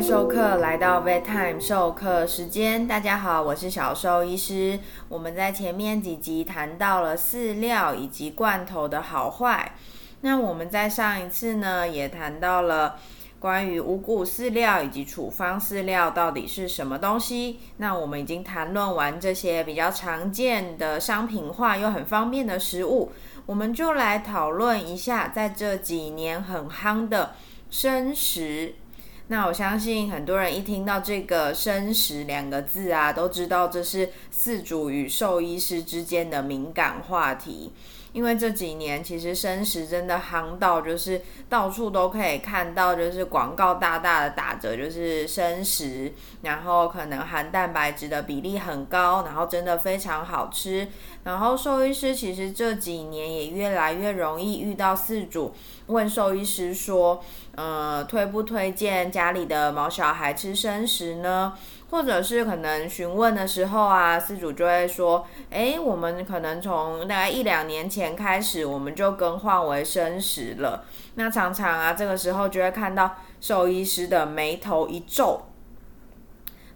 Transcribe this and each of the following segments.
授课来到 Vet Time 授课时间，大家好，我是小兽医师。我们在前面几集谈到了饲料以及罐头的好坏，那我们在上一次呢也谈到了关于五谷饲料以及处方饲料到底是什么东西。那我们已经谈论完这些比较常见的商品化又很方便的食物，我们就来讨论一下在这几年很夯的生食。那我相信很多人一听到这个“生食”两个字啊，都知道这是饲主与兽医师之间的敏感话题。因为这几年其实生食真的夯到，就是到处都可以看到，就是广告大大的打折，就是生食，然后可能含蛋白质的比例很高，然后真的非常好吃。然后兽医师其实这几年也越来越容易遇到饲主问兽医师说，呃，推不推荐家里的毛小孩吃生食呢？或者是可能询问的时候啊，饲主就会说，哎，我们可能从大概一两年前开始，我们就更换为生食了。那常常啊，这个时候就会看到兽医师的眉头一皱。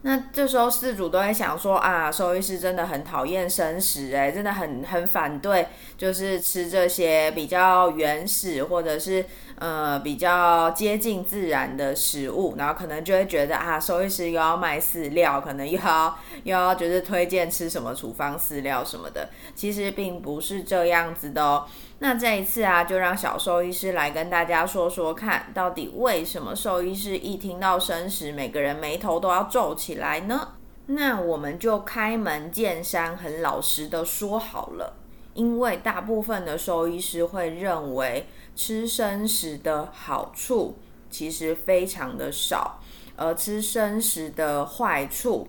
那这时候饲主都会想说啊，兽医师真的很讨厌生食，哎，真的很很反对，就是吃这些比较原始或者是呃比较接近自然的食物，然后可能就会觉得啊，兽医师又要卖饲料，可能又要又要就是推荐吃什么处方饲料什么的，其实并不是这样子的哦。那这一次啊，就让小兽医师来跟大家说说看，到底为什么兽医师一听到生食，每个人眉头都要皱起来呢？那我们就开门见山，很老实的说好了，因为大部分的兽医师会认为吃生食的好处其实非常的少，而吃生食的坏处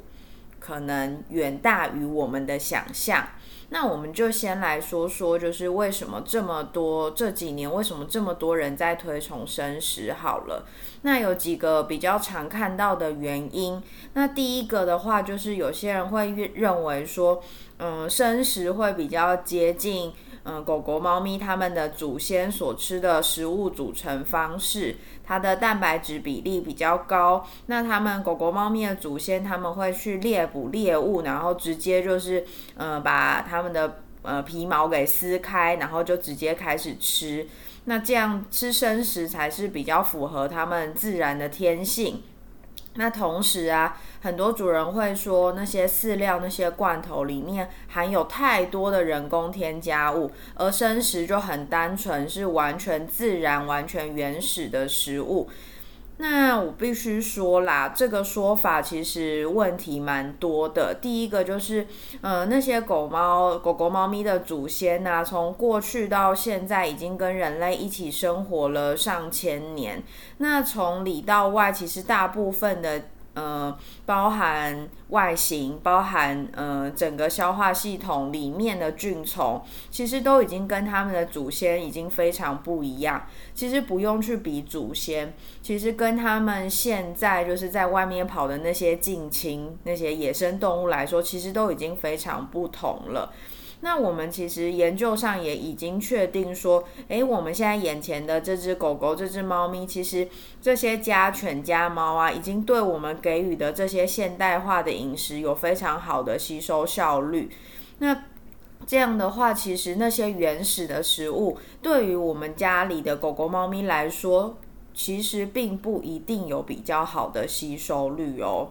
可能远大于我们的想象。那我们就先来说说，就是为什么这么多这几年为什么这么多人在推崇生食好了。那有几个比较常看到的原因。那第一个的话，就是有些人会认为说，嗯，生食会比较接近。嗯，狗狗、猫咪它们的祖先所吃的食物组成方式，它的蛋白质比例比较高。那它们狗狗、猫咪的祖先，他们会去猎捕猎物，然后直接就是，呃，把它们的呃皮毛给撕开，然后就直接开始吃。那这样吃生食才是比较符合它们自然的天性。那同时啊，很多主人会说，那些饲料、那些罐头里面含有太多的人工添加物，而生食就很单纯，是完全自然、完全原始的食物。那我必须说啦，这个说法其实问题蛮多的。第一个就是，呃，那些狗猫、狗狗、猫咪的祖先呐，从过去到现在已经跟人类一起生活了上千年。那从里到外，其实大部分的。呃，包含外形，包含呃整个消化系统里面的菌虫，其实都已经跟他们的祖先已经非常不一样。其实不用去比祖先，其实跟他们现在就是在外面跑的那些近亲、那些野生动物来说，其实都已经非常不同了。那我们其实研究上也已经确定说，诶，我们现在眼前的这只狗狗、这只猫咪，其实这些家犬家猫啊，已经对我们给予的这些现代化的饮食有非常好的吸收效率。那这样的话，其实那些原始的食物，对于我们家里的狗狗、猫咪来说，其实并不一定有比较好的吸收率哦。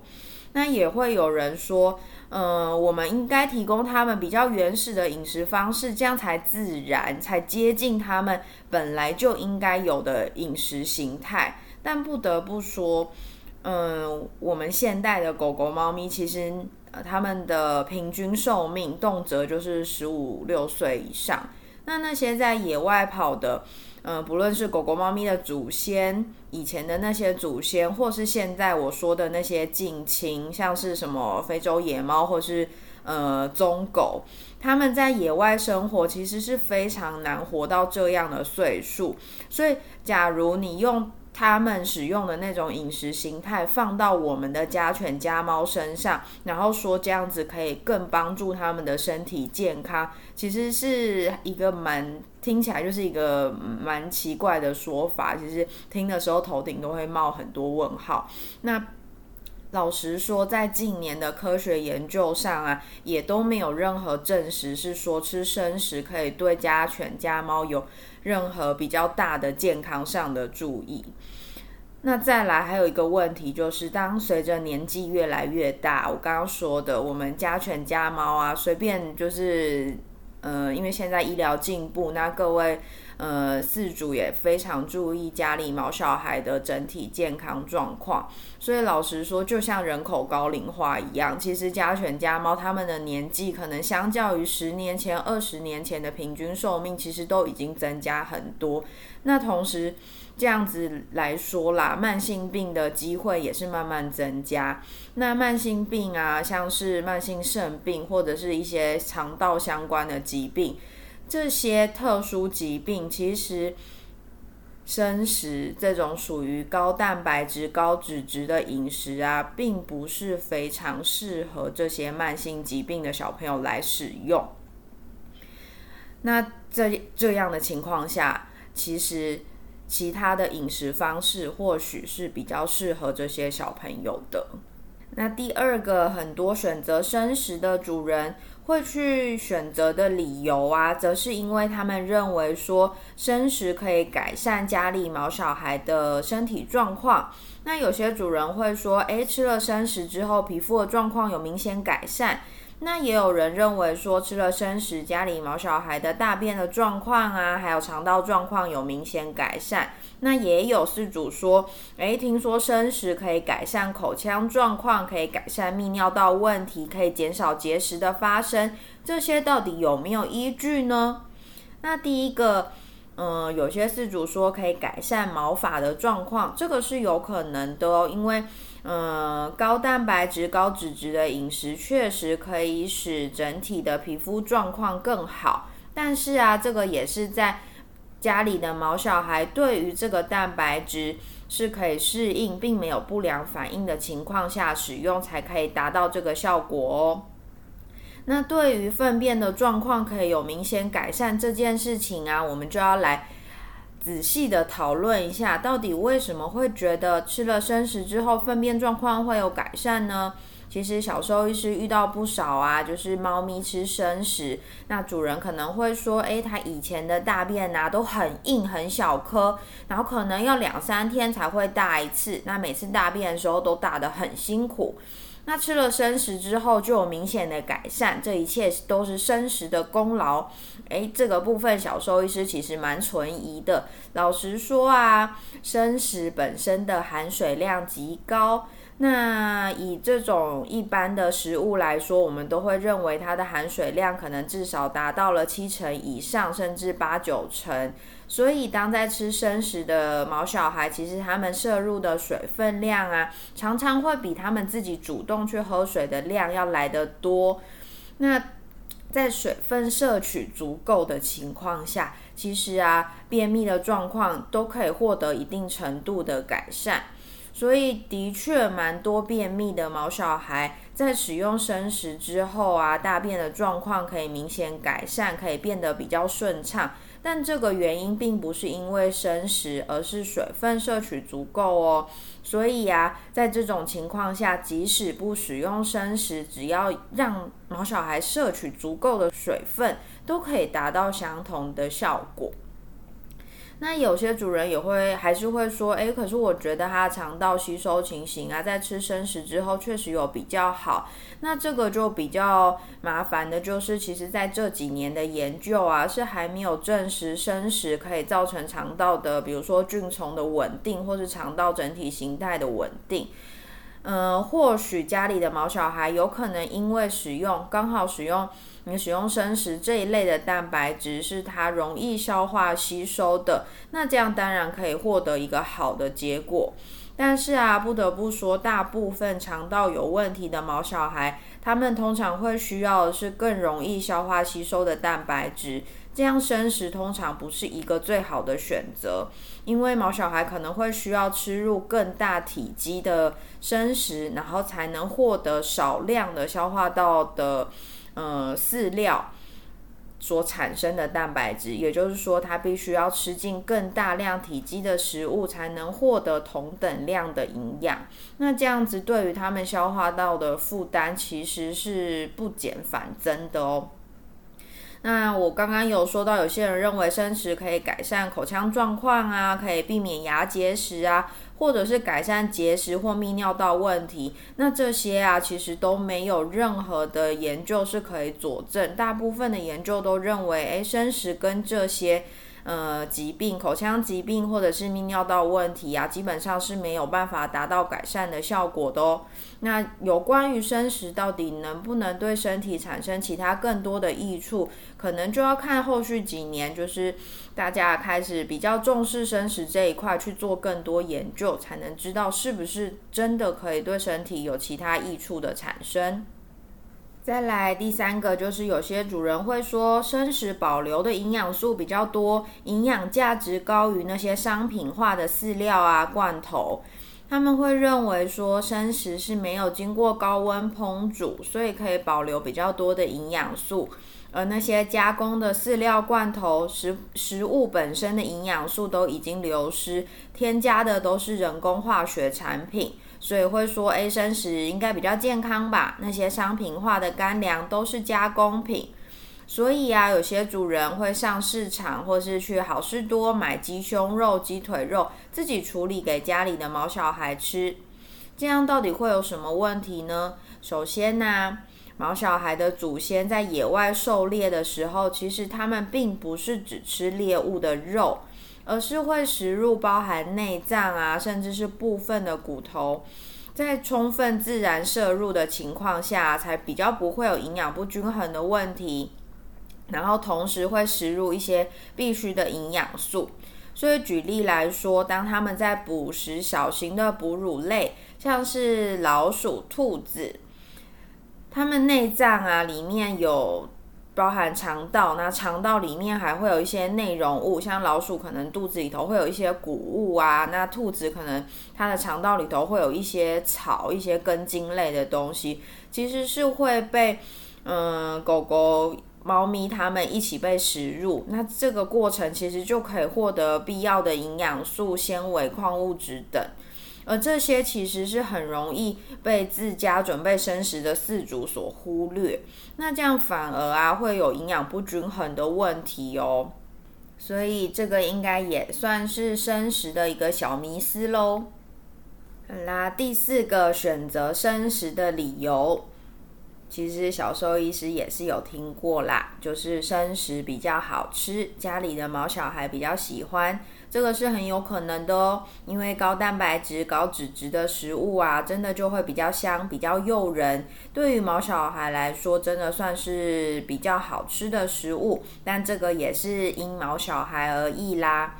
那也会有人说。嗯，我们应该提供他们比较原始的饮食方式，这样才自然，才接近他们本来就应该有的饮食形态。但不得不说，嗯，我们现代的狗狗、猫咪，其实呃，他们的平均寿命动辄就是十五六岁以上。那那些在野外跑的。嗯，不论是狗狗、猫咪的祖先，以前的那些祖先，或是现在我说的那些近亲，像是什么非洲野猫，或是呃棕狗，他们在野外生活其实是非常难活到这样的岁数。所以，假如你用他们使用的那种饮食形态放到我们的家犬家猫身上，然后说这样子可以更帮助他们的身体健康，其实是一个蛮听起来就是一个蛮奇怪的说法。其实听的时候头顶都会冒很多问号。那老实说，在近年的科学研究上啊，也都没有任何证实是说吃生食可以对家犬家猫有任何比较大的健康上的注意。那再来还有一个问题，就是当随着年纪越来越大，我刚刚说的，我们家犬家猫啊，随便就是，呃，因为现在医疗进步，那各位呃饲主也非常注意家里毛小孩的整体健康状况，所以老实说，就像人口高龄化一样，其实家犬家猫它们的年纪可能相较于十年前、二十年前的平均寿命，其实都已经增加很多。那同时，这样子来说啦，慢性病的机会也是慢慢增加。那慢性病啊，像是慢性肾病或者是一些肠道相关的疾病，这些特殊疾病，其实生食这种属于高蛋白质、高脂质的饮食啊，并不是非常适合这些慢性疾病的小朋友来使用。那这这样的情况下，其实。其他的饮食方式或许是比较适合这些小朋友的。那第二个，很多选择生食的主人会去选择的理由啊，则是因为他们认为说生食可以改善家里毛小孩的身体状况。那有些主人会说，诶，吃了生食之后，皮肤的状况有明显改善。那也有人认为说，吃了生食，家里毛小孩的大便的状况啊，还有肠道状况有明显改善。那也有饲主说，诶，听说生食可以改善口腔状况，可以改善泌尿道问题，可以减少结石的发生。这些到底有没有依据呢？那第一个。嗯，有些饲主说可以改善毛发的状况，这个是有可能的哦。因为，嗯，高蛋白质、高脂质的饮食确实可以使整体的皮肤状况更好。但是啊，这个也是在家里的毛小孩对于这个蛋白质是可以适应，并没有不良反应的情况下使用，才可以达到这个效果哦。那对于粪便的状况可以有明显改善这件事情啊，我们就要来仔细的讨论一下，到底为什么会觉得吃了生食之后粪便状况会有改善呢？其实小时候医师遇到不少啊，就是猫咪吃生食，那主人可能会说，诶，它以前的大便呐都很硬很小颗，然后可能要两三天才会大一次，那每次大便的时候都大得很辛苦。那吃了生食之后就有明显的改善，这一切都是生食的功劳。诶，这个部分小兽医师其实蛮存疑的。老实说啊，生食本身的含水量极高。那以这种一般的食物来说，我们都会认为它的含水量可能至少达到了七成以上，甚至八九成。所以，当在吃生食的毛小孩，其实他们摄入的水分量啊，常常会比他们自己主动去喝水的量要来得多。那在水分摄取足够的情况下，其实啊，便秘的状况都可以获得一定程度的改善。所以的确蛮多便秘的毛小孩在使用生食之后啊，大便的状况可以明显改善，可以变得比较顺畅。但这个原因并不是因为生食，而是水分摄取足够哦。所以啊，在这种情况下，即使不使用生食，只要让毛小孩摄取足够的水分，都可以达到相同的效果。那有些主人也会还是会说，诶，可是我觉得它肠道吸收情形啊，在吃生食之后确实有比较好。那这个就比较麻烦的，就是其实在这几年的研究啊，是还没有证实生食可以造成肠道的，比如说菌虫的稳定，或是肠道整体形态的稳定。嗯，或许家里的毛小孩有可能因为使用刚好使用你使用生食这一类的蛋白质是它容易消化吸收的，那这样当然可以获得一个好的结果。但是啊，不得不说，大部分肠道有问题的毛小孩，他们通常会需要的是更容易消化吸收的蛋白质。这样生食通常不是一个最好的选择，因为毛小孩可能会需要吃入更大体积的生食，然后才能获得少量的消化道的呃饲料。所产生的蛋白质，也就是说，它必须要吃进更大量体积的食物，才能获得同等量的营养。那这样子对于它们消化道的负担，其实是不减反增的哦。那我刚刚有说到，有些人认为生食可以改善口腔状况啊，可以避免牙结石啊，或者是改善结石或泌尿道问题。那这些啊，其实都没有任何的研究是可以佐证。大部分的研究都认为，诶，生食跟这些。呃，疾病、口腔疾病或者是泌尿道问题啊，基本上是没有办法达到改善的效果的哦。那有关于生食到底能不能对身体产生其他更多的益处，可能就要看后续几年，就是大家开始比较重视生食这一块去做更多研究，才能知道是不是真的可以对身体有其他益处的产生。再来第三个，就是有些主人会说，生食保留的营养素比较多，营养价值高于那些商品化的饲料啊、罐头。他们会认为说，生食是没有经过高温烹煮，所以可以保留比较多的营养素。而那些加工的饲料、罐头、食食物本身的营养素都已经流失，添加的都是人工化学产品。所以会说，A 生食应该比较健康吧？那些商品化的干粮都是加工品。所以啊，有些主人会上市场，或是去好事多买鸡胸肉、鸡腿肉，自己处理给家里的毛小孩吃。这样到底会有什么问题呢？首先呢，毛小孩的祖先在野外狩猎的时候，其实他们并不是只吃猎物的肉。而是会食入包含内脏啊，甚至是部分的骨头，在充分自然摄入的情况下，才比较不会有营养不均衡的问题。然后同时会食入一些必须的营养素。所以举例来说，当他们在捕食小型的哺乳类，像是老鼠、兔子，它们内脏啊里面有。包含肠道，那肠道里面还会有一些内容物，像老鼠可能肚子里头会有一些谷物啊，那兔子可能它的肠道里头会有一些草、一些根茎类的东西，其实是会被嗯狗狗、猫咪它们一起被食入，那这个过程其实就可以获得必要的营养素、纤维、矿物质等。而这些其实是很容易被自家准备生食的饲主所忽略，那这样反而啊会有营养不均衡的问题哦。所以这个应该也算是生食的一个小迷思喽。好啦，第四个选择生食的理由。其实小兽医师也是有听过啦，就是生食比较好吃，家里的毛小孩比较喜欢，这个是很有可能的哦。因为高蛋白质、高脂质的食物啊，真的就会比较香、比较诱人。对于毛小孩来说，真的算是比较好吃的食物。但这个也是因毛小孩而异啦。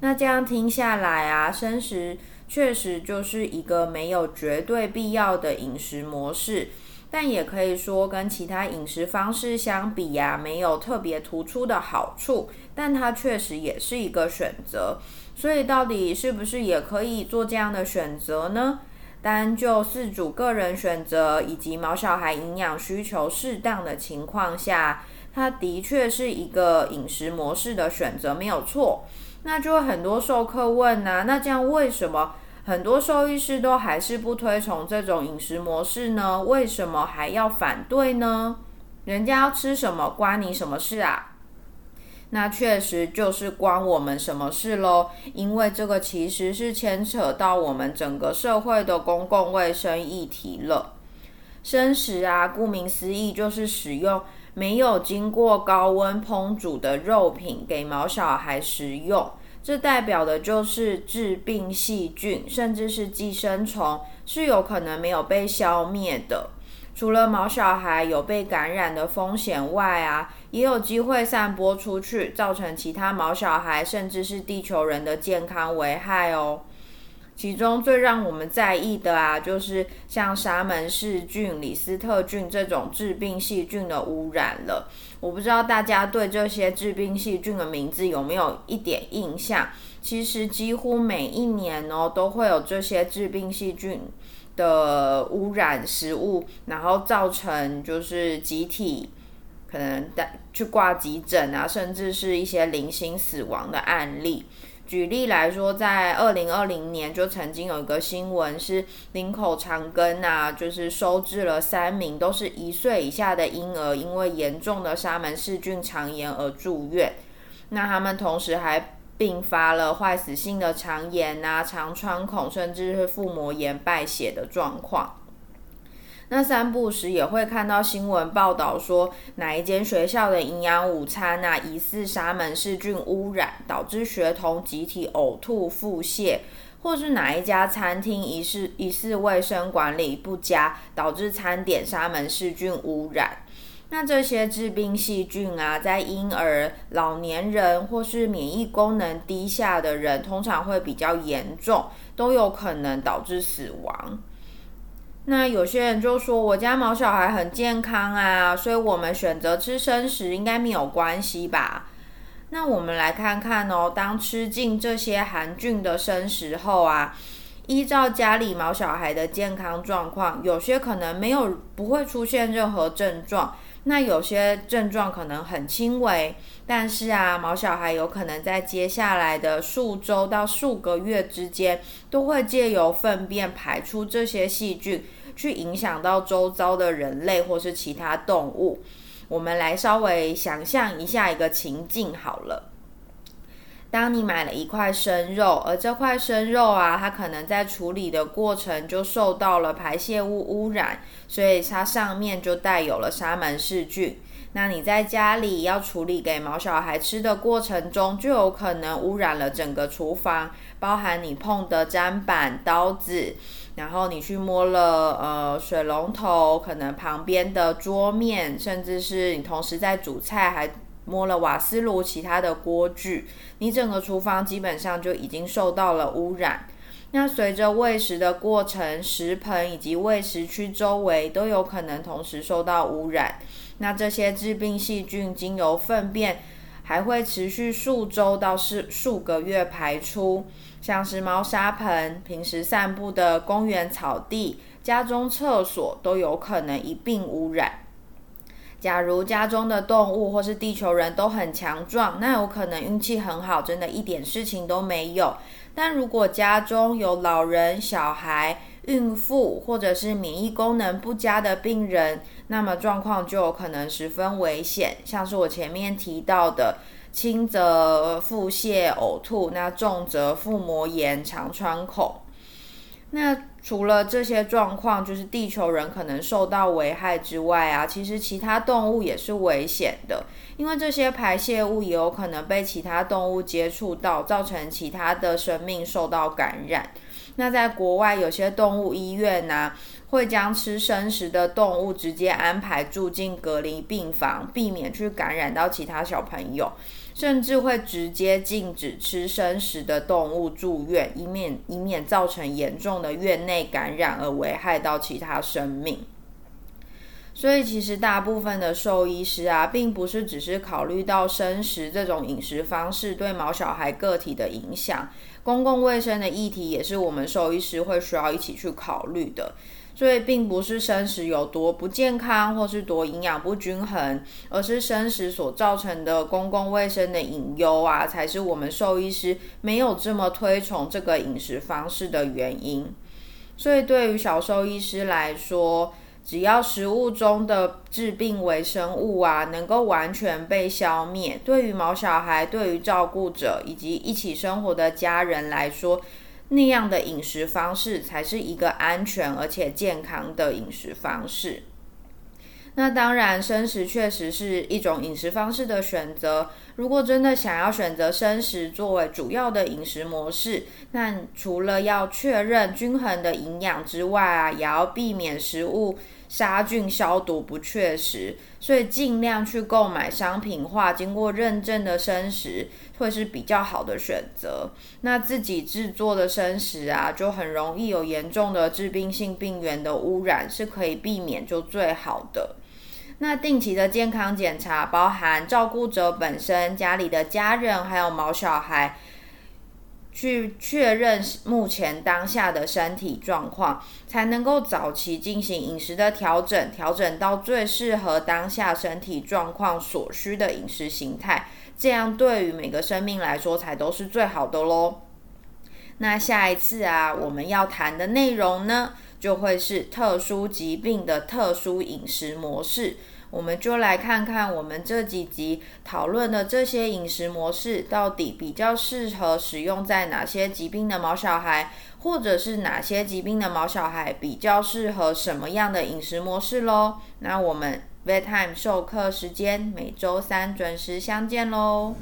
那这样听下来啊，生食确实就是一个没有绝对必要的饮食模式。但也可以说，跟其他饮食方式相比呀，没有特别突出的好处，但它确实也是一个选择。所以，到底是不是也可以做这样的选择呢？单就饲主个人选择以及毛小孩营养需求适当的情况下，它的确是一个饮食模式的选择，没有错。那就很多授课问啊，那这样为什么？很多兽医师都还是不推崇这种饮食模式呢？为什么还要反对呢？人家要吃什么关你什么事啊？那确实就是关我们什么事喽，因为这个其实是牵扯到我们整个社会的公共卫生议题了。生食啊，顾名思义就是使用没有经过高温烹煮的肉品给毛小孩食用。这代表的就是致病细菌，甚至是寄生虫是有可能没有被消灭的。除了毛小孩有被感染的风险外啊，也有机会散播出去，造成其他毛小孩甚至是地球人的健康危害哦。其中最让我们在意的啊，就是像沙门氏菌、李斯特菌这种致病细菌的污染了。我不知道大家对这些致病细菌的名字有没有一点印象？其实几乎每一年哦，都会有这些致病细菌的污染食物，然后造成就是集体可能带去挂急诊啊，甚至是一些零星死亡的案例。举例来说，在二零二零年就曾经有一个新闻，是林口长庚啊，就是收治了三名都是一岁以下的婴儿，因为严重的沙门氏菌肠炎而住院。那他们同时还并发了坏死性的肠炎啊、肠穿孔，甚至是腹膜炎败血的状况。那三不时也会看到新闻报道说，哪一间学校的营养午餐啊，疑似沙门氏菌污染，导致学童集体呕吐、腹泻，或是哪一家餐厅疑似疑似卫生管理不佳，导致餐点沙门氏菌污染。那这些致病细菌啊，在婴儿、老年人或是免疫功能低下的人，通常会比较严重，都有可能导致死亡。那有些人就说我家毛小孩很健康啊，所以我们选择吃生食应该没有关系吧？那我们来看看哦，当吃进这些含菌的生食后啊，依照家里毛小孩的健康状况，有些可能没有不会出现任何症状，那有些症状可能很轻微，但是啊，毛小孩有可能在接下来的数周到数个月之间，都会借由粪便排出这些细菌。去影响到周遭的人类或是其他动物，我们来稍微想象一下一个情境好了。当你买了一块生肉，而这块生肉啊，它可能在处理的过程就受到了排泄物污染，所以它上面就带有了沙门氏菌。那你在家里要处理给毛小孩吃的过程中，就有可能污染了整个厨房，包含你碰的砧板、刀子，然后你去摸了呃水龙头，可能旁边的桌面，甚至是你同时在煮菜还摸了瓦斯炉其他的锅具，你整个厨房基本上就已经受到了污染。那随着喂食的过程，食盆以及喂食区周围都有可能同时受到污染。那这些致病细菌经由粪便，还会持续数周到数数个月排出，像是猫砂盆、平时散步的公园草地、家中厕所都有可能一并污染。假如家中的动物或是地球人都很强壮，那有可能运气很好，真的一点事情都没有。但如果家中有老人、小孩，孕妇或者是免疫功能不佳的病人，那么状况就有可能十分危险。像是我前面提到的，轻则腹泻、呕吐，那重则腹膜炎、肠穿孔。那除了这些状况，就是地球人可能受到危害之外啊，其实其他动物也是危险的，因为这些排泄物也有可能被其他动物接触到，造成其他的生命受到感染。那在国外，有些动物医院呢，会将吃生食的动物直接安排住进隔离病房，避免去感染到其他小朋友，甚至会直接禁止吃生食的动物住院，以免以免造成严重的院内感染而危害到其他生命。所以，其实大部分的兽医师啊，并不是只是考虑到生食这种饮食方式对毛小孩个体的影响，公共卫生的议题也是我们兽医师会需要一起去考虑的。所以，并不是生食有多不健康，或是多营养不均衡，而是生食所造成的公共卫生的隐忧啊，才是我们兽医师没有这么推崇这个饮食方式的原因。所以，对于小兽医师来说，只要食物中的致病微生物啊，能够完全被消灭，对于毛小孩、对于照顾者以及一起生活的家人来说，那样的饮食方式才是一个安全而且健康的饮食方式。那当然，生食确实是一种饮食方式的选择。如果真的想要选择生食作为主要的饮食模式，那除了要确认均衡的营养之外啊，也要避免食物。杀菌消毒不确实，所以尽量去购买商品化、经过认证的生食，会是比较好的选择。那自己制作的生食啊，就很容易有严重的致病性病原的污染，是可以避免就最好的。那定期的健康检查，包含照顾者本身、家里的家人，还有毛小孩。去确认目前当下的身体状况，才能够早期进行饮食的调整，调整到最适合当下身体状况所需的饮食形态，这样对于每个生命来说才都是最好的喽。那下一次啊，我们要谈的内容呢，就会是特殊疾病的特殊饮食模式。我们就来看看我们这几集讨论的这些饮食模式，到底比较适合使用在哪些疾病的毛小孩，或者是哪些疾病的毛小孩比较适合什么样的饮食模式喽？那我们 bedtime 授课时间每周三准时相见喽。